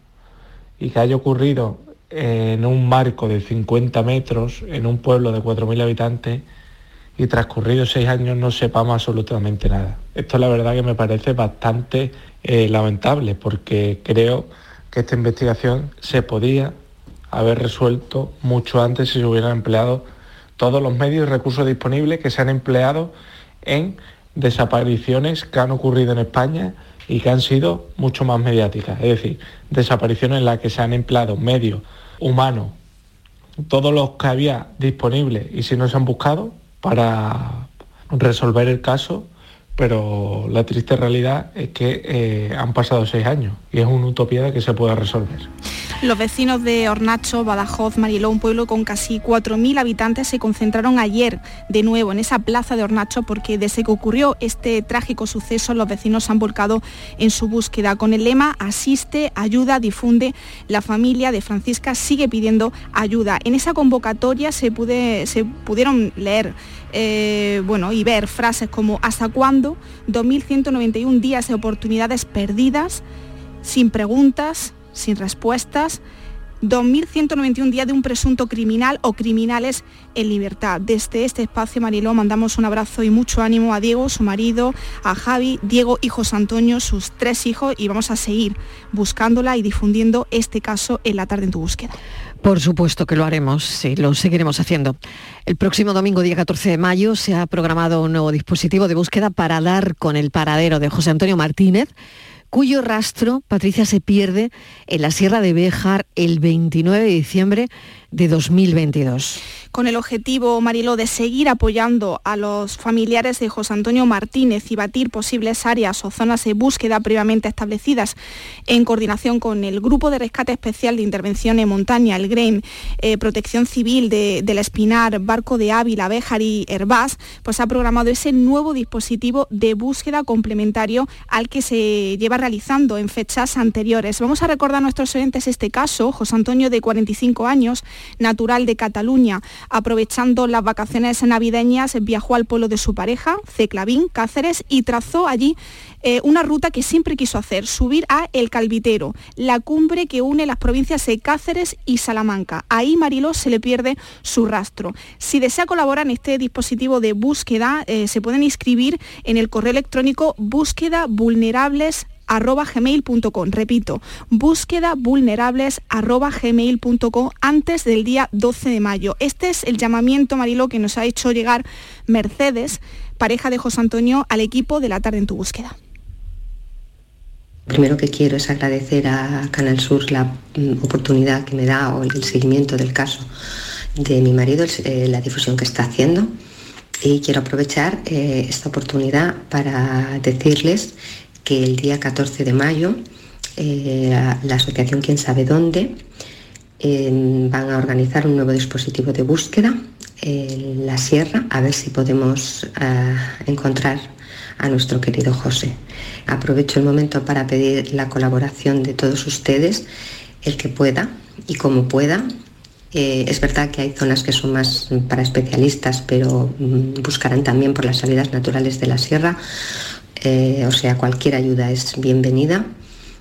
y que haya ocurrido en un marco de 50 metros, en un pueblo de 4.000 habitantes, y transcurridos seis años no sepamos absolutamente nada. Esto la verdad que me parece bastante eh, lamentable, porque creo que esta investigación se podía haber resuelto mucho antes si se hubieran empleado todos los medios y recursos disponibles que se han empleado en desapariciones que han ocurrido en España y que han sido mucho más mediáticas. Es decir, desapariciones en las que se han empleado medios humanos, todos los que había disponibles y si no se han buscado para resolver el caso, pero la triste realidad es que eh, han pasado seis años y es una utopía de que se pueda resolver. Los vecinos de Hornacho, Badajoz, Mariló, un pueblo con casi 4.000 habitantes, se concentraron ayer de nuevo en esa plaza de Hornacho porque desde que ocurrió este trágico suceso los vecinos se han volcado en su búsqueda. Con el lema Asiste, ayuda, difunde, la familia de Francisca sigue pidiendo ayuda. En esa convocatoria se, se pudieron leer eh, bueno, y ver frases como ¿hasta cuándo? 2.191 días de oportunidades perdidas, sin preguntas, sin respuestas, 2.191 días de un presunto criminal o criminales en libertad. Desde este espacio, Mariló, mandamos un abrazo y mucho ánimo a Diego, su marido, a Javi, Diego y José Antonio, sus tres hijos, y vamos a seguir buscándola y difundiendo este caso en la tarde en tu búsqueda. Por supuesto que lo haremos, sí, lo seguiremos haciendo. El próximo domingo, día 14 de mayo, se ha programado un nuevo dispositivo de búsqueda para dar con el paradero de José Antonio Martínez, cuyo rastro, Patricia, se pierde en la Sierra de Béjar el 29 de diciembre de 2022 con el objetivo, Mariló, de seguir apoyando a los familiares de José Antonio Martínez y batir posibles áreas o zonas de búsqueda previamente establecidas en coordinación con el Grupo de Rescate Especial de Intervención en Montaña, el GREM, eh, Protección Civil de, del Espinar, Barco de Ávila, Béjar y Herbás, pues ha programado ese nuevo dispositivo de búsqueda complementario al que se lleva realizando en fechas anteriores. Vamos a recordar a nuestros oyentes este caso, José Antonio de 45 años, natural de Cataluña, aprovechando las vacaciones navideñas, viajó al pueblo de su pareja, Ceclavín, Cáceres, y trazó allí eh, una ruta que siempre quiso hacer, subir a El Calvitero, la cumbre que une las provincias de Cáceres y Salamanca. Ahí Mariló se le pierde su rastro. Si desea colaborar en este dispositivo de búsqueda, eh, se pueden inscribir en el correo electrónico búsqueda vulnerables gmail.com. Repito, búsqueda vulnerables gmail.com antes del día 12 de mayo. Este es el llamamiento, Marilo, que nos ha hecho llegar Mercedes, pareja de José Antonio, al equipo de la tarde en tu búsqueda. Primero que quiero es agradecer a Canal Sur la mm, oportunidad que me da o el seguimiento del caso de mi marido, eh, la difusión que está haciendo. Y quiero aprovechar eh, esta oportunidad para decirles que el día 14 de mayo eh, la asociación Quién sabe dónde van a organizar un nuevo dispositivo de búsqueda en la sierra a ver si podemos eh, encontrar a nuestro querido José. Aprovecho el momento para pedir la colaboración de todos ustedes, el que pueda, y como pueda. Eh, es verdad que hay zonas que son más para especialistas, pero mm, buscarán también por las salidas naturales de la sierra. Eh, o sea, cualquier ayuda es bienvenida.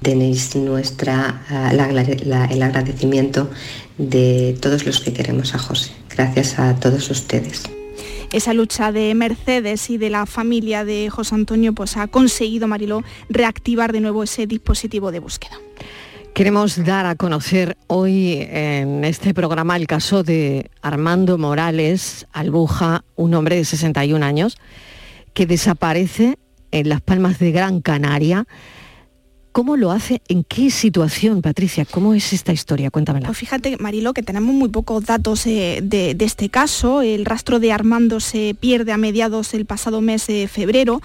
Tenéis nuestra, la- la- el agradecimiento de todos los que queremos a José. Gracias a todos ustedes. Esa lucha de Mercedes y de la familia de José Antonio pues ha conseguido Mariló reactivar de nuevo ese dispositivo de búsqueda. Queremos dar a conocer hoy en este programa el caso de Armando Morales Albuja, un hombre de 61 años, que desaparece en Las Palmas de Gran Canaria. ¿Cómo lo hace? ¿En qué situación, Patricia? ¿Cómo es esta historia? Cuéntamela. Pues fíjate, Marilo, que tenemos muy pocos datos eh, de, de este caso. El rastro de Armando se pierde a mediados del pasado mes de febrero.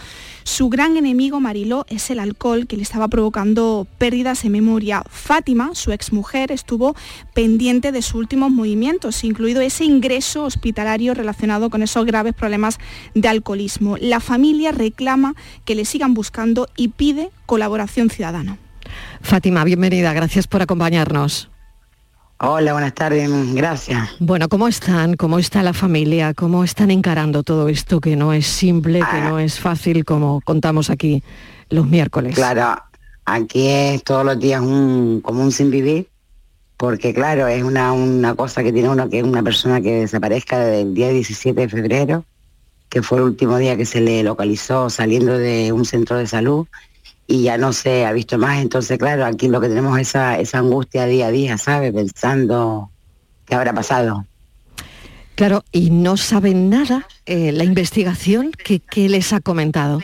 Su gran enemigo, Mariló, es el alcohol que le estaba provocando pérdidas en memoria. Fátima, su exmujer, estuvo pendiente de sus últimos movimientos, incluido ese ingreso hospitalario relacionado con esos graves problemas de alcoholismo. La familia reclama que le sigan buscando y pide colaboración ciudadana. Fátima, bienvenida, gracias por acompañarnos. Hola, buenas tardes, gracias. Bueno, ¿cómo están? ¿Cómo está la familia? ¿Cómo están encarando todo esto que no es simple, que no es fácil como contamos aquí los miércoles? Claro, aquí es todos los días un, como un sin vivir, porque claro, es una, una cosa que tiene uno que es una persona que desaparezca desde el día 17 de febrero, que fue el último día que se le localizó saliendo de un centro de salud y ya no se ha visto más. Entonces, claro, aquí lo que tenemos es esa, esa angustia día a día, ¿sabes? Pensando qué habrá pasado. Claro, y no saben nada, eh, la investigación, ¿qué, qué les ha comentado?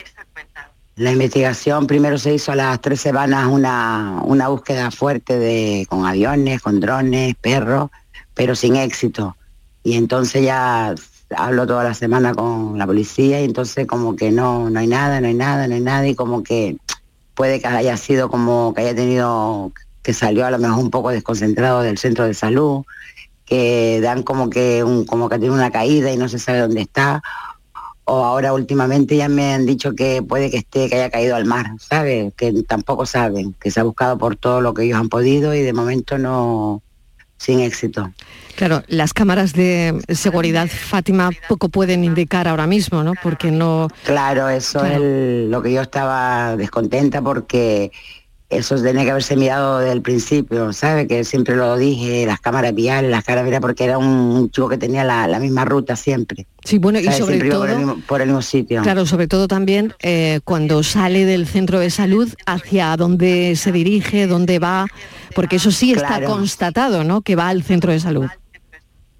La investigación primero se hizo a las tres semanas una, una búsqueda fuerte de, con aviones, con drones, perros, pero sin éxito. Y entonces ya hablo toda la semana con la policía y entonces como que no, no hay nada, no hay nada, no hay nada y como que puede que haya sido como que haya tenido, que salió a lo mejor un poco desconcentrado del centro de salud, que dan como que un, como que tiene una caída y no se sabe dónde está. O ahora últimamente ya me han dicho que puede que esté, que haya caído al mar, ¿sabes? Que tampoco saben, que se ha buscado por todo lo que ellos han podido y de momento no, sin éxito. Claro, las cámaras de seguridad, Fátima, poco pueden indicar ahora mismo, ¿no? Porque no... Claro, eso Claro. es el- lo que yo estaba descontenta porque eso tenía que haberse mirado desde el principio, ¿sabe? Que siempre lo dije, las cámaras viales, las cámaras porque era un, chico que tenía la, la misma ruta siempre. Sí, bueno, y sobre Siempre iba por el, todo- mismo, por el mismo sitio. Claro, sobre todo también eh, cuando sale del centro de salud, hacia dónde se dirige, dónde va, porque eso sí está Claro. constatado, ¿no? Que va al centro de salud.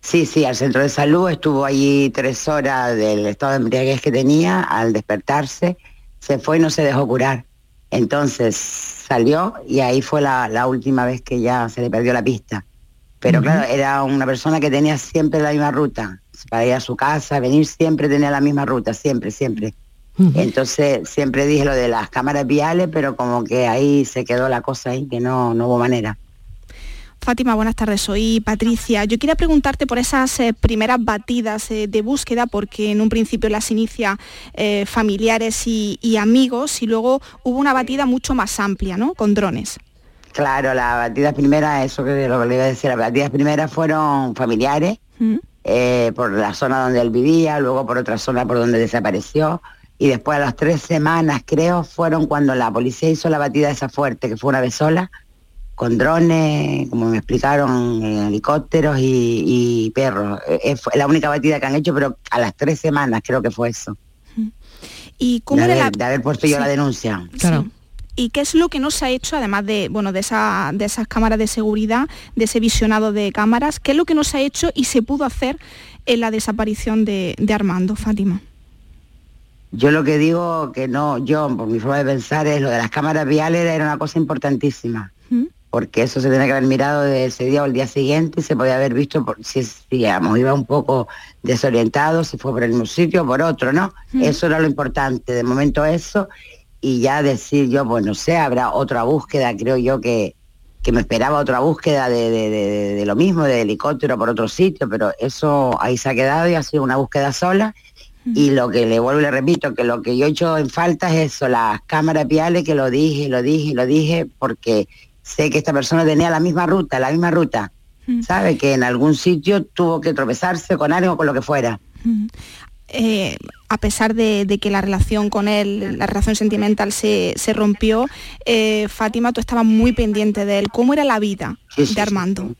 Sí, sí, al centro de salud estuvo allí tres horas del estado de embriaguez que tenía, al despertarse se fue y no se dejó curar. Entonces salió y ahí fue la, la última vez que ya se le perdió la pista. Pero claro, era una persona que tenía siempre la misma ruta, para ir a su casa, venir siempre tenía la misma ruta, siempre, siempre. Entonces siempre dije lo de las cámaras viales, pero como que ahí se quedó la cosa ahí, que no, no hubo manera. Fátima, buenas tardes. Soy Patricia. Yo quería preguntarte por esas eh, primeras batidas eh, de búsqueda, porque en un principio las inicia eh, familiares y, y amigos, y luego hubo una batida mucho más amplia, ¿no? Con drones. Claro, las batidas primeras, eso que lo que le iba a decir, las batidas primeras fueron familiares, por la zona donde él vivía, luego por otra zona por donde desapareció, y después a las tres semanas, creo, fueron cuando la policía hizo la batida esa fuerte, que fue una vez sola, con drones, como me explicaron, eh, helicópteros y, y perros. Eh, eh, fue la única batida que han hecho, pero a las tres semanas creo que fue eso. ¿Y cómo de, haber, la- de haber puesto yo la denuncia. Claro. ¿Y qué es lo que no se ha hecho, además de, bueno, de, esa, de esas cámaras de seguridad, de ese visionado de cámaras, qué es lo que no se ha hecho y se pudo hacer en la desaparición de, de Armando, Fátima? Yo lo que digo que no, yo por mi forma de pensar es lo de las cámaras viales era una cosa importantísima, porque eso se tenía que haber mirado de ese día o el día siguiente y se podía haber visto por si, digamos, iba un poco desorientado, si fue por el mismo sitio o por otro, ¿no? Mm. Eso era lo importante, de momento eso, y ya decir yo, pues no sé, habrá otra búsqueda, creo yo que, que me esperaba otra búsqueda de, de- de- de lo mismo, de helicóptero por otro sitio, pero eso ahí se ha quedado y ha sido una búsqueda sola. Y lo que le vuelvo y le repito, que lo que yo he hecho en falta es eso, las cámaras viales, que lo dije, lo dije, lo dije, porque sé que esta persona tenía la misma ruta, la misma ruta. ¿sabe? Que en algún sitio tuvo que tropezarse con algo, con lo que fuera. Eh, a pesar de, de que la relación con él, la relación sentimental se, se rompió, eh, Fátima, tú estabas muy pendiente de él. ¿Cómo era la vida de Armando?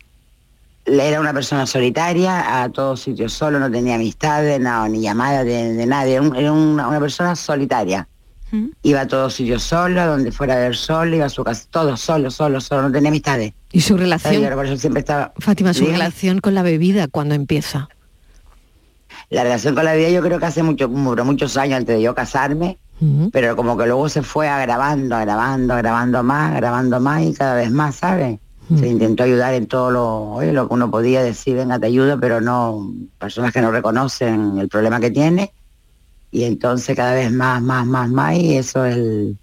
Era una persona solitaria, a todos sitios solo, no tenía amistades, no, ni llamadas de, de nadie, era un- era una, una persona solitaria. Iba a todos sitios solo, donde fuera a ver solo, iba a su casa, todo solo, solo, solo, no tenía amistades. Y su relación, Yo siempre estaba... Fátima, su relación con la bebida cuando empieza. La relación con la vida yo creo que hace mucho, muchos años antes de yo casarme, pero como que luego se fue agravando, agravando, agravando más, agravando más y cada vez más, ¿sabes? Se intentó ayudar en todo lo, oye, lo que uno podía decir, venga, te ayudo, pero no, personas que no reconocen el problema que tiene, y entonces cada vez más, más, más, más, y eso es el,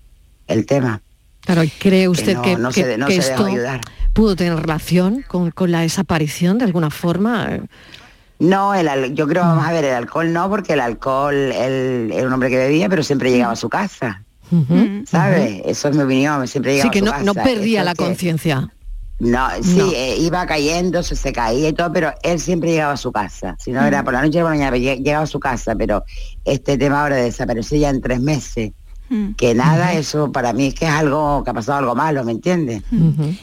el tema. Claro, ¿y cree usted no- que, no que- se- no que se esto ayudar. pudo tener relación con, con la desaparición de alguna forma? No, el, yo creo, vamos a ver, el alcohol no, porque el alcohol, él era un hombre que bebía, pero siempre llegaba a su casa, Ujú, ¿sabes? Eso es mi opinión, siempre llegaba Sí, que a su no, casa. no perdía Eso la que- conciencia. No, sí, No. eh, iba cayendo, se, se caía y todo, pero él siempre llegaba a su casa. Si no era por la noche, por la mañana, pero lleg- llegaba a su casa. Pero este tema ahora de desaparecer ya en tres meses, que nada, eso para mí es que es algo, que ha pasado algo malo, ¿me entiendes?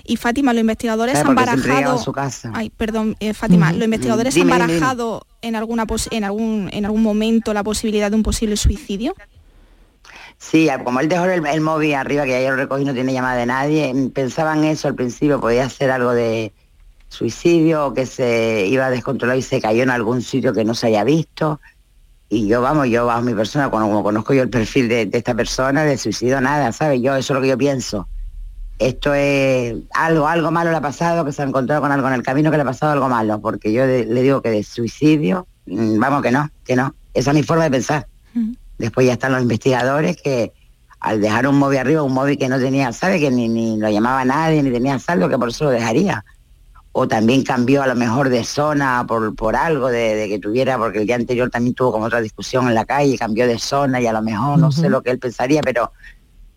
Y Fátima, los investigadores han barajado... a su casa. Ay, perdón, eh, Fátima, los investigadores Dime, han dime, dime. barajado en alguna en algún en algún momento la posibilidad de un posible suicidio. Sí, como él dejó el, el móvil arriba, que ya lo recogí, no tiene llamada de nadie, mm, pensaba en eso al principio, podía ser algo de suicidio o que se iba a descontrolar y se cayó en algún sitio que no se haya visto. Y yo, vamos, yo bajo mi persona, como conozco yo el perfil de, esta persona, de suicidio nada, ¿sabes? Yo, eso es lo que yo pienso. Esto es algo, algo malo le ha pasado, que se ha encontrado con algo en el camino que le ha pasado algo malo, porque yo le digo que de suicidio, mm, vamos, que no, que no. Esa es mi forma de pensar. Después ya están los investigadores que al dejar un móvil arriba, un móvil que no tenía, sabe que ni, ni lo llamaba nadie, ni tenía saldo, que por eso lo dejaría. O también cambió a lo mejor de zona por, por algo de, de que tuviera, porque el día anterior también tuvo como otra discusión en la calle, cambió de zona y a lo mejor no sé lo que él pensaría, pero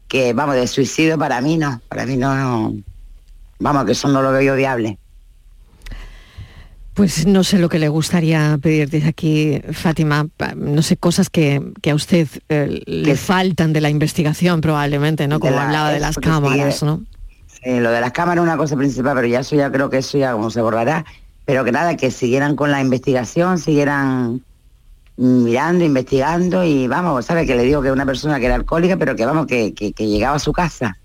que vamos, de suicidio para mí no, para mí no, no. vamos, que eso no lo veo yo viable. Pues no sé lo que le gustaría pedir desde aquí, Fátima, no sé, cosas que, que a usted eh, le faltan de la investigación probablemente, ¿no? Como la- hablaba de las cámaras. ¿no? Eh, lo de las cámaras es una cosa principal, pero ya eso ya creo que eso ya como se borrará. Pero que nada, que siguieran con la investigación, siguieran mm, mirando, investigando y vamos, ¿sabe? Que le digo que una persona que era alcohólica, pero que vamos, que, que- que llegaba a su casa.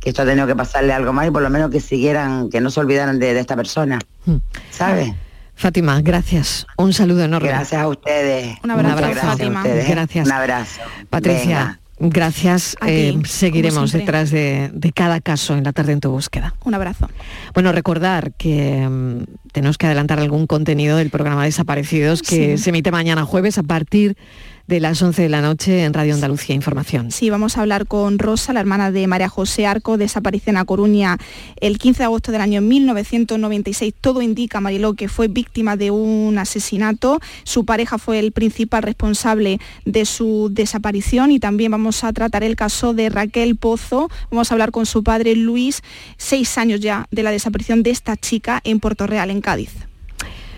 Que esto ha tenido que pasarle algo más y por lo menos que siguieran, que no se olvidaran de, de esta persona. ¿Sabe? Fátima, gracias. Un saludo enorme. Gracias a ustedes. Un abrazo, Gracias a Fátima. ustedes. Gracias. Un abrazo. Patricia, gracias. Eh, seguiremos detrás de, de cada caso en la tarde en tu búsqueda. Un abrazo. Bueno, recordar que mm, tenemos que adelantar algún contenido del programa Desaparecidos que Sí. se emite mañana jueves a partir de las 11 de la noche en Radio Andalucía Información. Sí, vamos a hablar con Rosa, la hermana de María José Arco, desapareció en A Coruña el 15 de agosto del año 1996. Todo indica, Mariló, que fue víctima de un asesinato. Su pareja fue el principal responsable de su desaparición y también vamos a tratar el caso de Raquel Pozo. Vamos a hablar con su padre Luis, seis años ya de la desaparición de esta chica en Puerto Real, en Cádiz.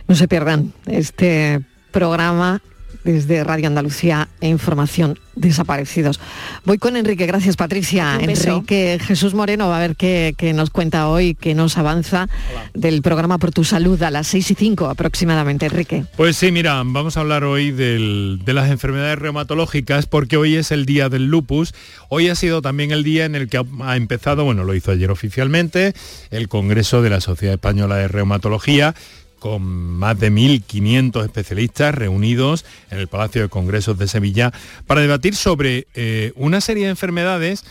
No se pierdan este programa desde Radio Andalucía e Información Desaparecidos. Voy con Enrique, gracias Patricia. Enrique Jesús Moreno va a ver qué, qué nos cuenta hoy, qué nos avanza del programa Por tu Salud a las 6 y 5 aproximadamente. Enrique. Pues sí, mira, vamos a hablar hoy del- de las enfermedades reumatológicas porque hoy es el día del lupus. Hoy ha sido también el día en el que ha, ha empezado, bueno, lo hizo ayer oficialmente, el Congreso de la Sociedad Española de Reumatología con más de 1.500 especialistas reunidos en el Palacio de Congresos de Sevilla para debatir sobre eh, una serie de enfermedades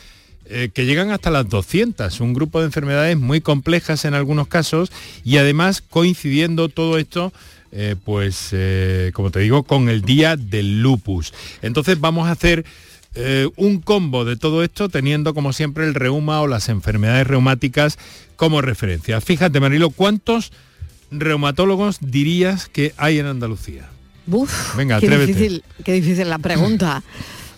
eh, que llegan hasta las 200, un grupo de enfermedades muy complejas en algunos casos y además coincidiendo todo esto eh, pues como te digo con el día del lupus. Entonces vamos a hacer un combo de todo esto teniendo como siempre el reuma o las enfermedades reumáticas como referencia. Fíjate Marilo, ¿cuántos reumatólogos dirías que hay en Andalucía? Uf, Venga, qué atrévete. difícil, qué difícil la pregunta.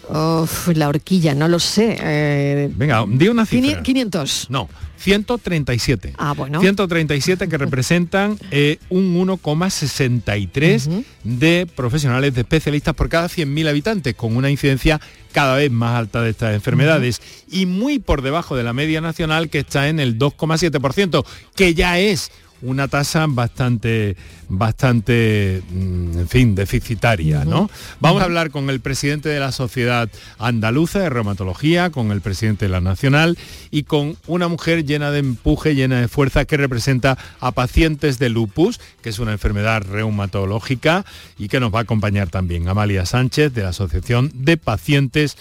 Uf, la horquilla, no lo sé. eh, Venga, di una cifra. 500. No, 137. Ah, bueno. 137 que representan eh, un 1,63 de profesionales, de especialistas por cada 100.000 habitantes, con una incidencia cada vez más alta de estas enfermedades y muy por debajo de la media nacional que está en el 2,7%, que ya es una tasa bastante, bastante, mm, en fin, deficitaria, ¿no? Vamos a hablar con el presidente de la Sociedad Andaluza de Reumatología, con el presidente de la Nacional y con una mujer llena de empuje, llena de fuerza que representa a pacientes de lupus, que es una enfermedad reumatológica y que nos va a acompañar también Amalia Sánchez de la Asociación de Pacientes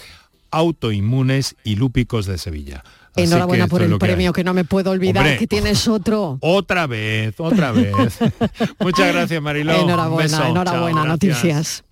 Autoinmunes y Lúpicos de Sevilla. Así Enhorabuena por el hay. premio, que, no me puedo olvidar Hombre. que tienes otro. Otra vez, otra vez. Muchas gracias, Mariló. Enhorabuena, beso. Enhorabuena, noticias.